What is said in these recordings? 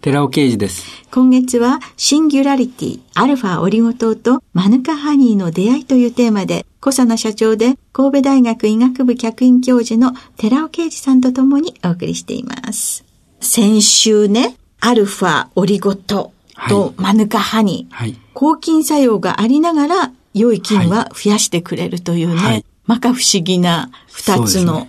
寺尾啓二です。今月はシンギュラリティ、アルファオリゴ糖とマヌカハニーの出会いというテーマで、小佐奈社長で神戸大学医学部客員教授の寺尾啓二さんと共にお送りしています。先週ね、アルファオリゴ糖とマヌカハニー、はい、抗菌作用がありながら良い菌は増やしてくれるというね、はい、まか不思議な二つの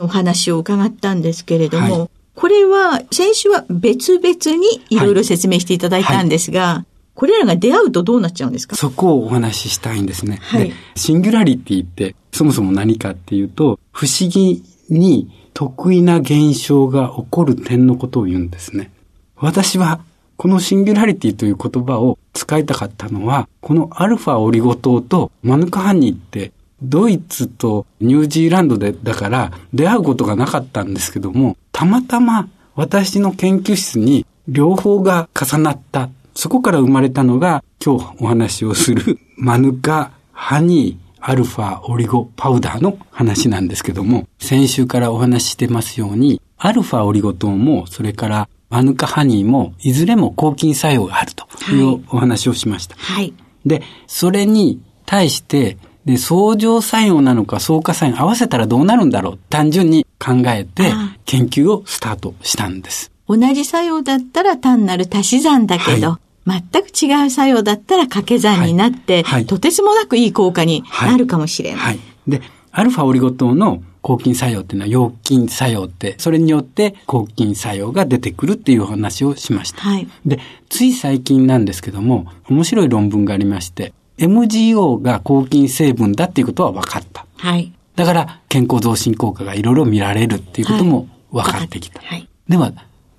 お話を伺ったんですけれども、これは、先週は別々にいろいろ説明していただいたんですが、はいはい、これらが出会うとどうなっちゃうんですか？そこをお話ししたいんですね。はい、シンギュラリティってそもそも何かっていうと、不思議に得意な現象が起こる点のことを言うんですね。私はこのシンギュラリティという言葉を使いたかったのは、このアルファオリゴ糖とマヌカハニーってドイツとニュージーランドで、だから出会うことがなかったんですけども、たまたま私の研究室に両方が重なった。そこから生まれたのが今日お話をするマヌカ、ハニー、アルファオリゴパウダーの話なんですけども、先週からお話ししてますように、アルファオリゴ糖も、それからマヌカハニーも、いずれも抗菌作用があるというお話をしました。はい。で、それに対して、で、相乗作用なのか相加作用合わせたらどうなるんだろう単純に考えて研究をスタートしたんです。同じ作用だったら単なる足し算だけど、はい、全く違う作用だったら掛け算になって、はいはい、とてつもなくいい効果になるかもしれない。はい。で、アルファオリゴ糖の抗菌作用っていうのは、陽菌作用って、それによって抗菌作用が出てくるっていうお話をしました。はい。で、つい最近なんですけども、面白い論文がありまして、MGO が抗菌成分だっていうことは分かった。はい。だから、健康増進効果がいろいろ見られるっていうことも分かってきた。はい。では、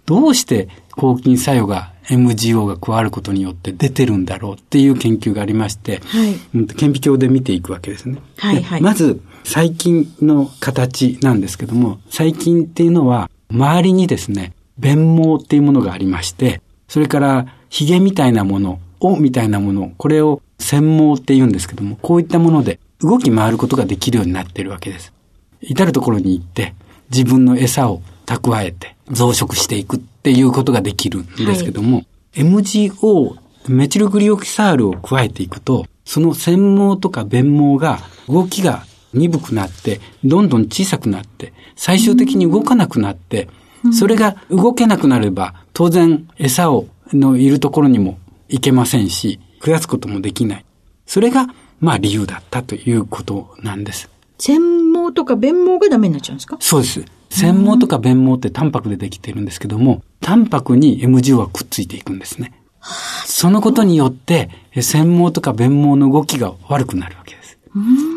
どうして抗菌作用が MGO が加わることによって出てるんだろうっていう研究がありまして、はい、顕微鏡で見ていくわけですね。はい、はい、まず、細菌の形なんですけども、細菌っていうのは、周りにですね、弁毛っていうものがありまして、それから、髭みたいなもの、尾みたいなもの、これを専門って言うんですけども、こういったもので動き回ることができるようになっているわけです。至るところに行って、自分の餌を蓄えて増殖していくっていうことができるんですけども、はい、MGO、メチルグリオキサールを加えていくと、その繊毛とか弁毛が動きが鈍くなって、どんどん小さくなって、最終的に動かなくなって、それが動けなくなれば、当然餌をのいるところにも行けませんし、増やすこともできない。それが、まあ理由だったということなんです。繊毛とか弁毛がダメになっちゃうんですか？そうです。繊毛とか弁毛ってタンパクでできてるんですけども、タンパクに MGO はくっついていくんですね。そのことによって、繊毛とか弁毛の動きが悪くなるわけです。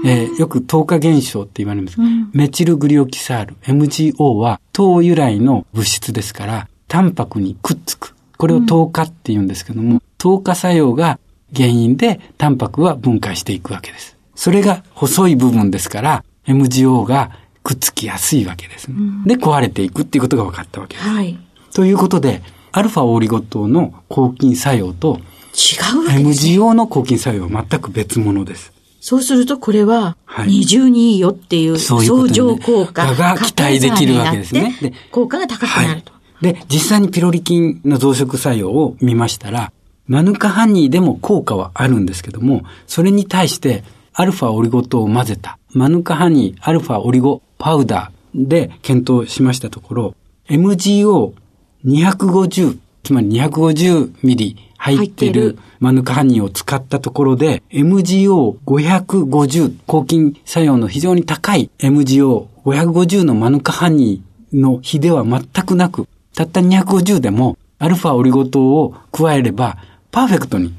えー、よく糖化現象って言われます。メチルグリオキサール、MGO は糖由来の物質ですから、タンパクにくっつく。これを糖化って言うんですけども、糖化作用が原因でタンパクは分解していくわけです。それが細い部分ですから、MGO がくっつきやすいわけです、ね、うん、で、壊れていくっていうことが分かったわけです。はい。ということで、アルファオリゴ糖の抗菌作用と違うわけですね。MGO の抗菌作用は全く別物です。そうするとこれは、二重にいいよっていう相乗効果が期待できるわけですね。で、効果が高くなると。で、実際にピロリ菌の増殖作用を見ましたら、マヌカハニーでも効果はあるんですけども、それに対してアルファオリゴ糖を混ぜた。マヌカハニーアルファオリゴパウダーで検討しましたところ、MGO250、つまり250ミリ入ってるマヌカハニーを使ったところで、MGO550 抗菌作用の非常に高い MGO550 のマヌカハニーの比では全くなく、たった250でもアルファオリゴ糖を加えれば、パーフェクトに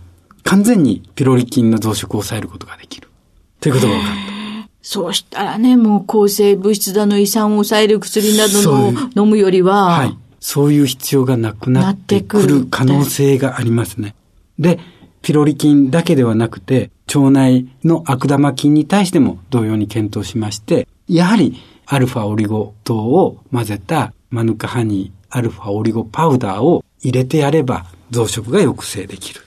完全にピロリ菌の増殖を抑えることができる。ということが分かった。そうしたらね、もう抗生物質だの胃酸を抑える薬などの飲むよりは、はい。そういう必要がなくなってくる可能性がありますね。で、ピロリ菌だけではなくて、腸内の悪玉菌に対しても同様に検討しまして、やはりアルファオリゴ糖を混ぜたマヌカハニーアルファオリゴパウダーを入れてやれば増殖が抑制できる。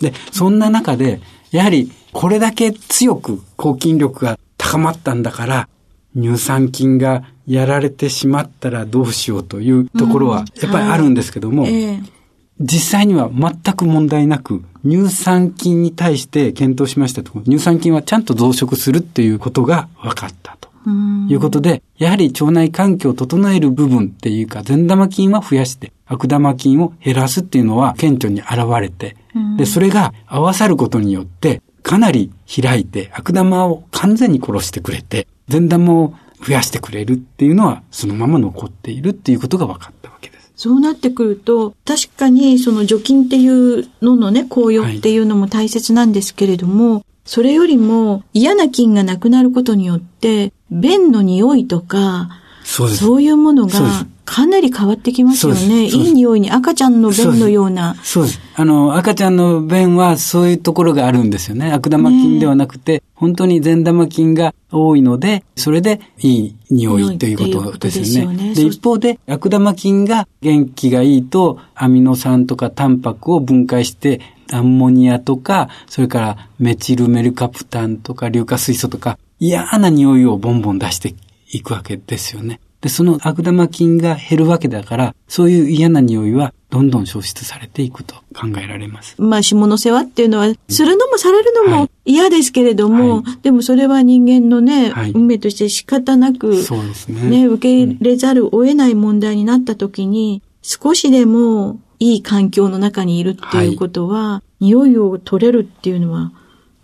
で、そんな中で、やはりこれだけ強く抗菌力が高まったんだから、乳酸菌がやられてしまったらどうしようというところはやっぱりあるんですけども、うんはい。えー、実際には全く問題なく、乳酸菌に対して検討しましたと。ころ、乳酸菌はちゃんと増殖するっていうことが分かったと。いうことで、やはり腸内環境を整える部分っていうか、善玉菌は増やして、悪玉菌を減らすっていうのは顕著に現れて、で、それが合わさることによって、かなり開いて悪玉を完全に殺してくれて、善玉を増やしてくれるっていうのはそのまま残っているっていうことが分かったわけです。そうなってくると、確かにその除菌っていうののね、紅葉っていうのも大切なんですけれども、はい、それよりも嫌な菌がなくなることによって、便の匂いとか、そうそういうものがかなり変わってきますよね。いい匂いに赤ちゃんの便のような。そうです。あの、赤ちゃんの便はそういうところがあるんですよね。悪玉菌ではなくて、ね、本当に善玉菌が多いので、それでいい匂いということですよね。で、一方で悪玉菌が元気がいいと、アミノ酸とかタンパクを分解して、アンモニアとか、それからメチルメルカプタンとか硫化水素とか、嫌な匂いをボンボン出していくわけですよね。で、その悪玉菌が減るわけだから、そういう嫌な匂いはどんどん消失されていくと考えられます。まあ、下の世話っていうのは、するのもされるのも嫌ですけれども、はい、でもそれは人間のね、はい、運命として仕方なく、そうですね。ね、受け入れざるを得ない問題になった時に、少しでもいい環境の中にいるっていうことは、はい、匂いを取れるっていうのは、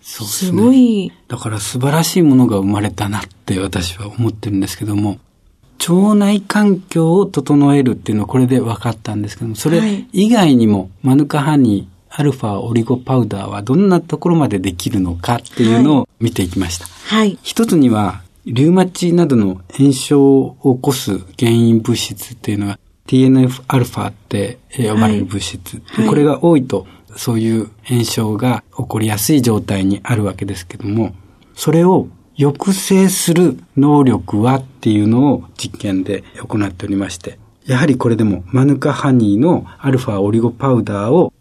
そうですね。すごい。だから素晴らしいものが生まれたなって私は思ってるんですけども、腸内環境を整えるっていうのはこれで分かったんですけども、それ以外にも、マヌカハニー、アルファオリゴパウダーはどんなところまでできるのかっていうのを見ていきました。はい。一つには、リュウマチなどの炎症を起こす原因物質っていうのは TNF-α って呼ばれる物質、はい、これが多いとそういう炎症が起こりやすい状態にあるわけですけども、それを抑制する能力はっていうのを実験で行っておりまして、やはりこれでもマヌカハニーのアルファオリゴパウダーを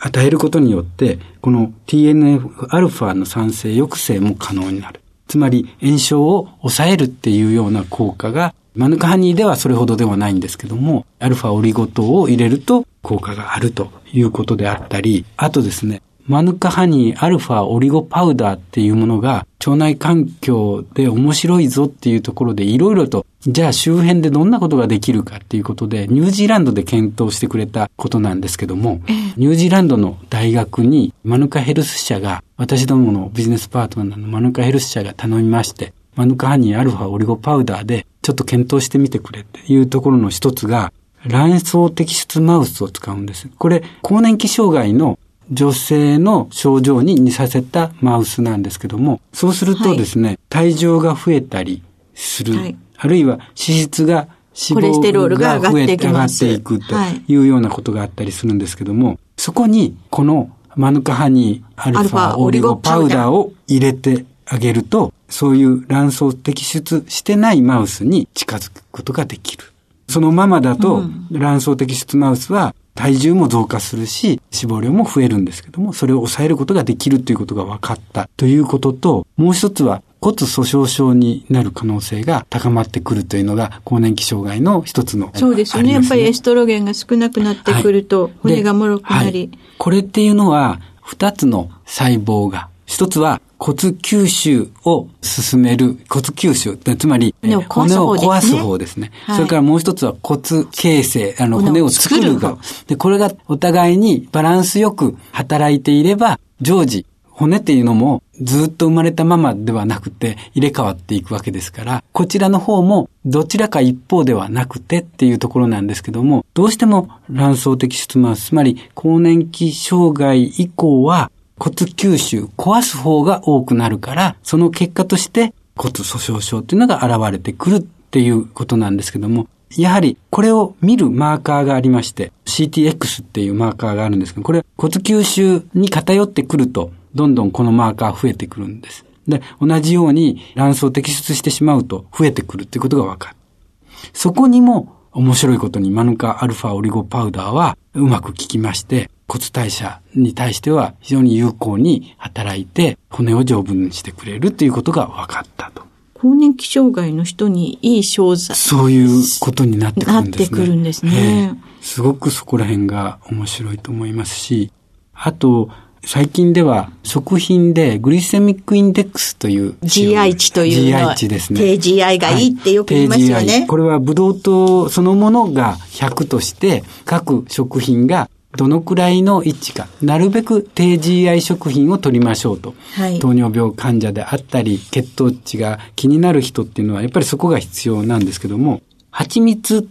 与えることによって、この TNF-α の酸性抑制も可能になる。つまり炎症を抑えるっていうような効果が、マヌカハニーではそれほどではないんですけども、アルファオリゴ糖を入れると効果があるということであったり、あとですね、マヌカハニーアルファオリゴパウダーっていうものが腸内環境で面白いぞっていうところでいろいろとじゃあ周辺でどんなことができるかっていうことでニュージーランドで検討してくれたことなんですけども、ニュージーランドの大学にマヌカヘルス社が私どものビジネスパートナーのマヌカヘルス社が頼みましてマヌカハニーアルファオリゴパウダーでちょっと検討してみてくれっていうところの一つが卵巣摘出マウスを使うんです。これ、更年期障害の女性の症状に似させたマウスなんですけども、そうするとですね、はい、体重が増えたりする、はい、あるいは脂質が脂肪が増えて上がっていくというようなことがあったりするんですけども、そこにこのマヌカハニーアルファオリゴパウダーを入れてあげると、そういう卵巣摘出してないマウスに近づくことができる。そのままだと、卵巣摘出マウスは体重も増加するし、脂肪量も増えるんですけども、それを抑えることができるということが分かった。ということと、もう一つは骨粗鬆症になる可能性が高まってくるというのが更年期障害の一つの、そうですよね。やっぱりエストロゲンが少なくなってくると、骨が脆くなり、はい、これっていうのは、二つの細胞が、一つは骨吸収を進める骨吸収、つまり骨を壊す方ですね。それからもう一つは骨形成、あの骨を作る側。で、これがお互いにバランスよく働いていれば、常時、骨っていうのもずっと生まれたままではなくて入れ替わっていくわけですから、こちらの方もどちらか一方ではなくてっていうところなんですけども、どうしても卵巣的出毛、つまり更年期障害以降は骨吸収、壊す方が多くなるから、その結果として骨粗鬆症っていうのが現れてくるっていうことなんですけども、やはりこれを見るマーカーがありまして、CTX っていうマーカーがあるんですけど、これ骨吸収に偏ってくると、どんどんこのマーカー増えてくるんです。で、同じように卵巣を摘出してしまうと増えてくるっていうことがわかる。そこにも面白いことにマヌカアルファオリゴパウダーはうまく効きまして、骨代謝に対しては非常に有効に働いて骨を丈夫にしてくれるということが分かったと。更年期障害の人にいい商材。そういうことになってくるんですね。なってくるんですね。すごくそこら辺が面白いと思いますし、あと、最近では食品でグリセミックインデックスという GI 値というの GI 値ですね。低 GI がいいってよく言いますよね。はい、これはブドウ糖そのものが100として各食品がどのくらいの位置か、なるべく低 GI 食品を取りましょうと。はい、糖尿病患者であったり、血糖値が気になる人っていうのは、やっぱりそこが必要なんですけども、蜂蜜っ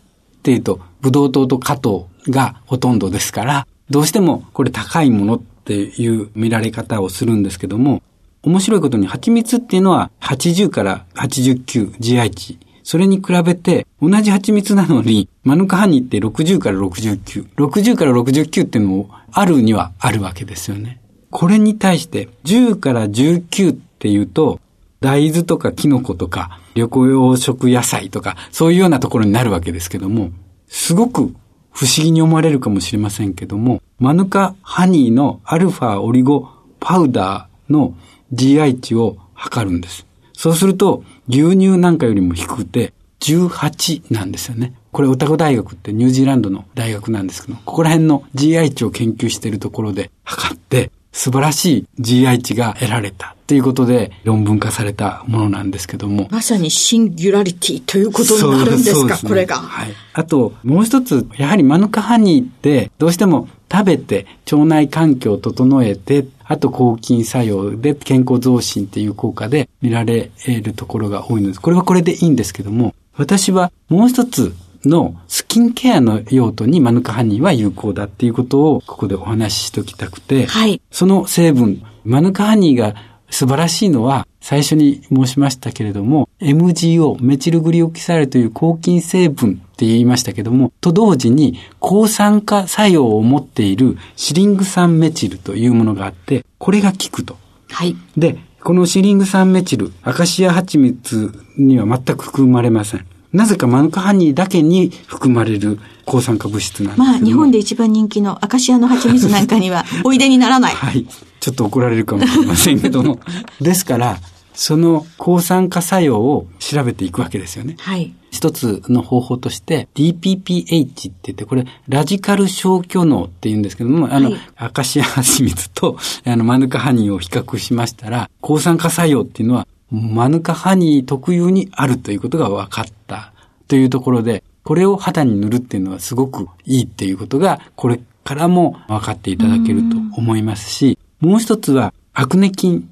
ていうと、ブドウ糖と果糖がほとんどですから、どうしてもこれ高いものっていう見られ方をするんですけども、面白いことに蜂蜜っていうのは80から89 GI 値それに比べて、同じ蜂蜜なのに、マヌカハニーって60から69。60から69っていうのもあるにはあるわけですよね。これに対して、10から19っていうと、大豆とかキノコとか、緑黄色野菜とか、そういうようなところになるわけですけども、すごく不思議に思われるかもしれませんけども、マヌカハニーのアルファオリゴパウダーの GI 値を測るんです。そうすると、牛乳なんかよりも低くて、18なんですよね。これオタゴ大学ってニュージーランドの大学なんですけど、ここら辺の GI 値を研究しているところで測って、素晴らしい GI 値が得られたということで論文化されたものなんですけども。まさにシンギュラリティということになるんですか、すね、これが。はい。あと、もう一つ、やはりマヌカハニーってどうしても食べて腸内環境を整えて、あと抗菌作用で健康増進っていう効果で見られるところが多いのです。これはこれでいいんですけども、私はもう一つのスキンケアの用途にマヌカハニーは有効だっていうことをここでお話ししておきたくて、はい、その成分、マヌカハニーが素晴らしいのは、最初に申しましたけれども、MGO、メチルグリオキサールという抗菌成分って言いましたけども、と同時に抗酸化作用を持っているシリング酸メチルというものがあって、これが効くと。はい。で、このシリング酸メチル、アカシア蜂蜜には全く含まれません。なぜかマヌカハニーだけに含まれる抗酸化物質なんですまあ、日本で一番人気のアカシアの蜂蜜なんかには、おいでにならない。はい。ちょっと怒られるかもしれませんけども。ですから、その抗酸化作用を調べていくわけですよね。はい。一つの方法として DPPH って言って、これラジカル消去能って言うんですけども、あの、はい、アカシア蜂蜜とあのマヌカハニーを比較しましたら、抗酸化作用っていうのはマヌカハニー特有にあるということが分かったというところで、これを肌に塗るっていうのはすごくいいっていうことが、これからも分かっていただけると思いますし、もう一つはアクネ菌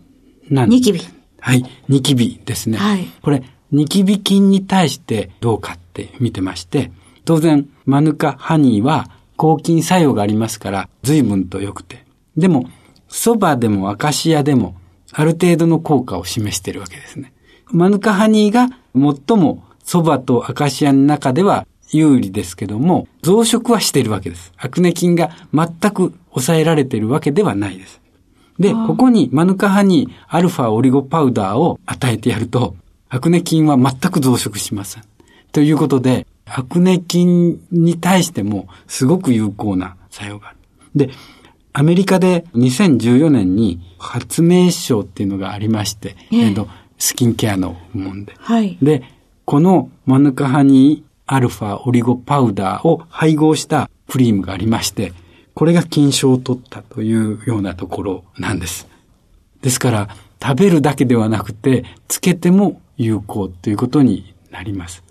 なんです。ニキビ。はい、ニキビですね。はい。これ、ニキビ菌に対してどうかって見てまして、当然、マヌカハニーは抗菌作用がありますから、随分と良くて。でも、蕎麦でもアカシアでも、ある程度の効果を示しているわけですね。マヌカハニーが最も蕎麦とアカシアの中では有利ですけども、増殖はしているわけです。アクネ菌が全く抑えられているわけではないです。で、ここにマヌカハニーアルファオリゴパウダーを与えてやると、アクネ菌は全く増殖しません。ということで、アクネ菌に対してもすごく有効な作用がある。で、アメリカで2014年に発明賞っていうのがありまして、えー、えと、スキンケアの部門で。はい。で、このマヌカハニーアルファオリゴパウダーを配合したクリームがありまして、これが金賞を取ったというようなところなんです。ですから、食べるだけではなくて、つけても有効ということになります。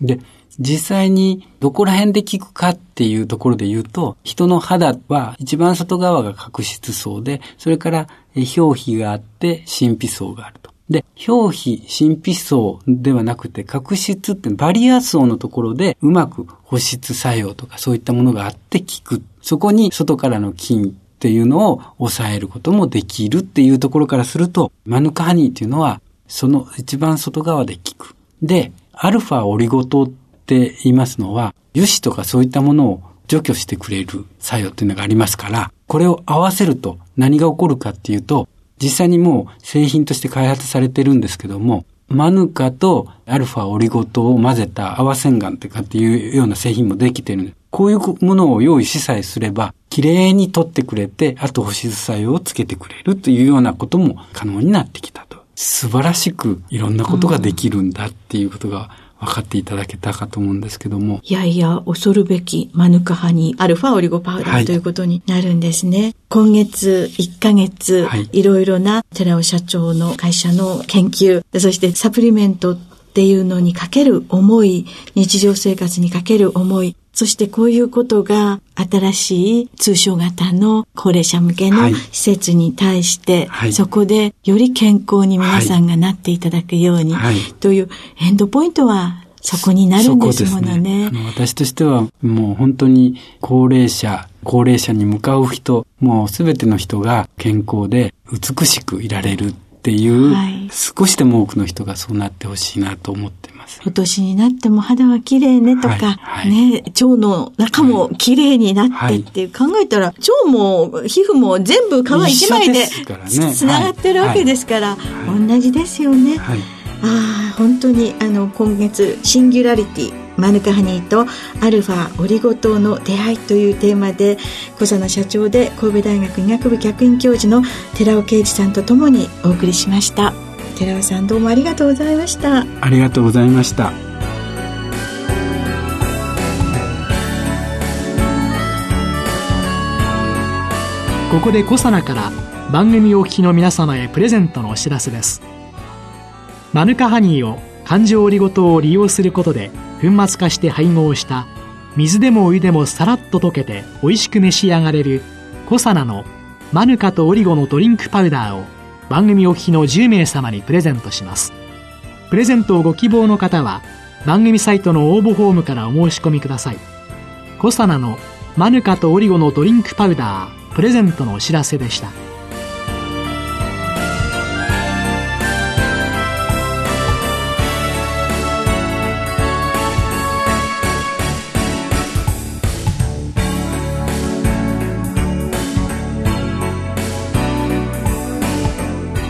で、実際にどこら辺で効くかっていうところで言うと、人の肌は一番外側が角質層で、それから表皮があって神秘層があると。で、表皮、神秘層ではなくて角質ってバリア層のところでうまく保湿作用とかそういったものがあって効く。そこに外からの菌っていうのを抑えることもできるっていうところからすると、マヌカハニーっていうのはその一番外側で効く。で、アルファオリゴ糖って言いますのは、油脂とかそういったものを除去してくれる作用っていうのがありますから、これを合わせると何が起こるかっていうと、実際にもう製品として開発されてるんですけども、マヌカとアルファオリゴ糖を混ぜた泡洗顔ってかっていうような製品もできてるこういうものを用意しさえすれば、綺麗に取ってくれて、あと保湿作用をつけてくれるというようなことも可能になってきたと。素晴らしくいろんなことができるんだっていうことが分かっていただけたかと思うんですけども。いやいや、恐るべきマヌカハニー、アルファオリゴパウダー、はい、ということになるんですね。今月1ヶ月、はい、いろいろな寺尾社長の会社の研究、そしてサプリメントっていうのにかける思い、日常生活にかける思い、そしてこういうことが新しい通所型の高齢者向けの施設に対して、はい、そこでより健康に皆さんがなっていただくように、はい、というエンドポイントはそこになるんですものね。ね。私としてはもう本当に高齢者、高齢者に向かう人、もうすべての人が健康で美しくいられるっていう、はい、少しでも多くの人がそうなってほしいなと思ってます。今年になっても肌は綺麗ねとか、はいはい、ね、腸の中も綺麗になってって考えたら、腸も皮膚も全部皮一枚でつながってるわけですから、同じですよね。ああ、本当にあの今月シンギュラリティマヌカハニーとアルファオリゴ糖の出会いというテーマで小佐野社長で神戸大学医学部客員教授の寺尾啓二さんとともにお送りしました寺尾さんどうもありがとうございました。ありがとうございました。ここで小佐奈から番組お聞きの皆様へプレゼントのお知らせです。マヌカハニーを環状オリゴ糖を利用することで粉末化して配合した水でもお湯でもさらっと溶けて美味しく召し上がれるコサナのマヌカとオリゴのドリンクパウダーを番組お聞きの10名様にプレゼントします。プレゼントをご希望の方は番組サイトの応募フォームからお申し込みください。コサナのマヌカとオリゴのドリンクパウダープレゼントのお知らせでした。